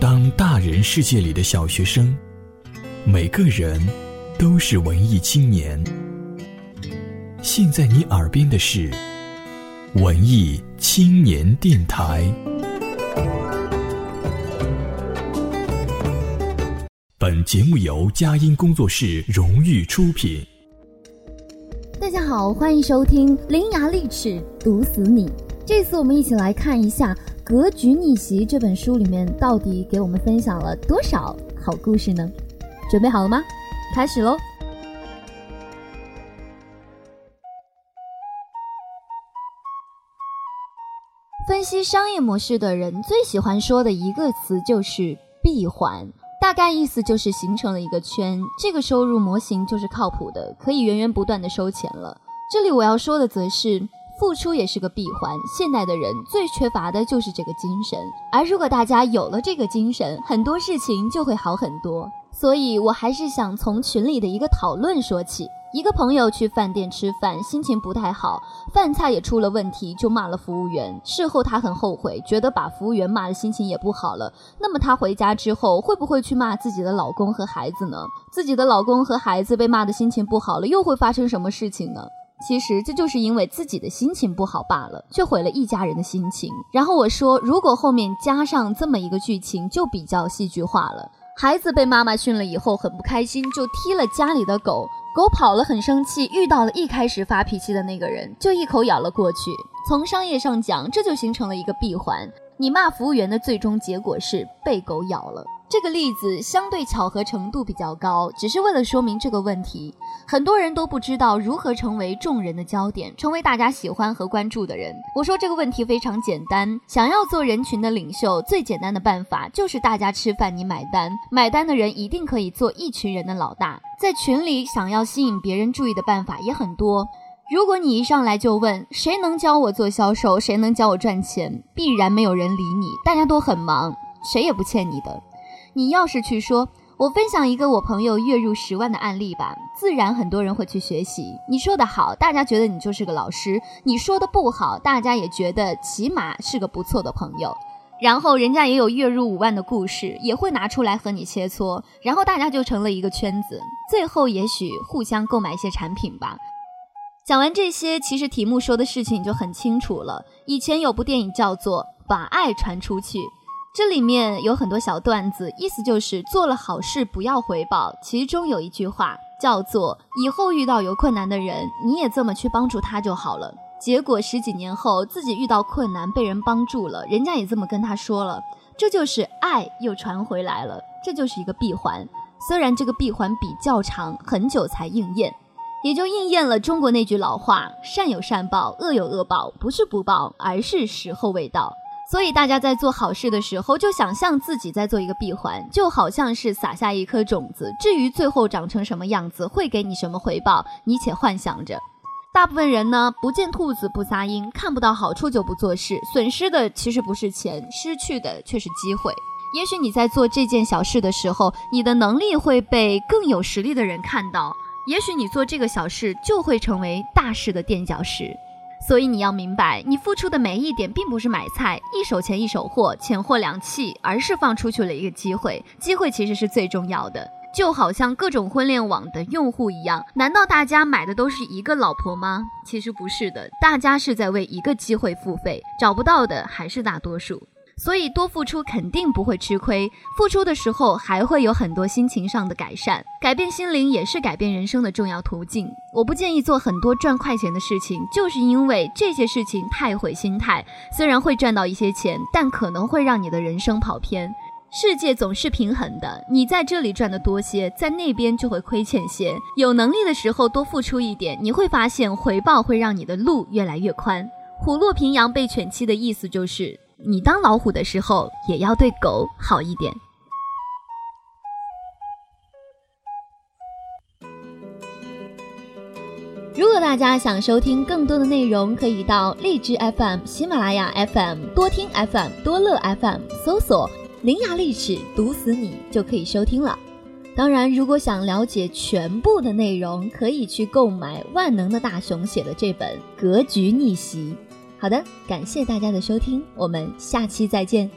当大人世界里的小学生，每个人都是文艺青年。现在你耳边的是文艺青年电台。本节目由佳音工作室荣誉出品。大家好，欢迎收听《伶牙俐齿毒死你》。这次我们一起来看一下《格局逆袭》这本书里面到底给我们分享了多少好故事呢？准备好了吗？开始喽！分析商业模式的人最喜欢说的一个词就是闭环，大概意思就是形成了一个圈，这个收入模型就是靠谱的，可以源源不断的收钱了。这里我要说的则是。付出也是个闭环，现代的人最缺乏的就是这个精神。而如果大家有了这个精神，很多事情就会好很多。所以我还是想从群里的一个讨论说起。一个朋友去饭店吃饭，心情不太好，饭菜也出了问题，就骂了服务员。事后他很后悔，觉得把服务员骂的心情也不好了。那么他回家之后会不会去骂自己的老公和孩子呢？自己的老公和孩子被骂的心情不好了，又会发生什么事情呢？其实这就是因为自己的心情不好罢了，却毁了一家人的心情。然后我说，如果后面加上这么一个剧情，就比较戏剧化了。孩子被妈妈训了以后很不开心，就踢了家里的狗，狗跑了很生气，遇到了一开始发脾气的那个人，就一口咬了过去。从商业上讲，这就形成了一个闭环。你骂服务员的最终结果是被狗咬了。这个例子相对巧合程度比较高，只是为了说明这个问题。很多人都不知道如何成为众人的焦点，成为大家喜欢和关注的人。我说这个问题非常简单，想要做人群的领袖，最简单的办法就是大家吃饭你买单，买单的人一定可以做一群人的老大。在群里想要吸引别人注意的办法也很多。如果你一上来就问谁能教我做销售，谁能教我赚钱，必然没有人理你，大家都很忙，谁也不欠你的。你要是去说，我分享一个我朋友月入十万的案例吧，自然很多人会去学习。你说的好，大家觉得你就是个老师；你说的不好，大家也觉得起码是个不错的朋友。然后人家也有月入五万的故事，也会拿出来和你切磋，然后大家就成了一个圈子，最后也许互相购买一些产品吧。讲完这些，其实题目说的事情就很清楚了。以前有部电影叫做《把爱传出去》。这里面有很多小段子，意思就是做了好事不要回报。其中有一句话叫做“以后遇到有困难的人，你也这么去帮助他就好了”。结果十几年后自己遇到困难被人帮助了，人家也这么跟他说了，这就是爱又传回来了。这就是一个闭环，虽然这个闭环比较长，很久才应验，也就应验了中国那句老话：善有善报，恶有恶报，不是不报，而是时候未到。所以大家在做好事的时候，就想象自己在做一个闭环，就好像是撒下一颗种子。至于最后长成什么样子，会给你什么回报，你且幻想着。大部分人呢，不见兔子不撒鹰，看不到好处就不做事，损失的其实不是钱，失去的却是机会。也许你在做这件小事的时候，你的能力会被更有实力的人看到；也许你做这个小事，就会成为大事的垫脚石。所以你要明白，你付出的每一点，并不是买菜一手钱一手货，钱货两讫，而是放出去了一个机会。机会其实是最重要的，就好像各种婚恋网的用户一样，难道大家买的都是一个老婆吗？其实不是的，大家是在为一个机会付费，找不到的还是大多数。所以多付出肯定不会吃亏，付出的时候还会有很多心情上的改善，改变心灵也是改变人生的重要途径。我不建议做很多赚快钱的事情，就是因为这些事情太毁心态。虽然会赚到一些钱，但可能会让你的人生跑偏。世界总是平衡的，你在这里赚的多些，在那边就会亏欠些。有能力的时候多付出一点，你会发现回报会让你的路越来越宽。虎落平阳被犬欺的意思就是。你当老虎的时候，也要对狗好一点。如果大家想收听更多的内容，可以到荔枝 FM、喜马拉雅 FM、多听 FM、多乐 FM 搜索“伶牙俐齿毒死你”就可以收听了。当然，如果想了解全部的内容，可以去购买万能的大熊写的这本《格局逆袭》。好的，感谢大家的收听，我们下期再见。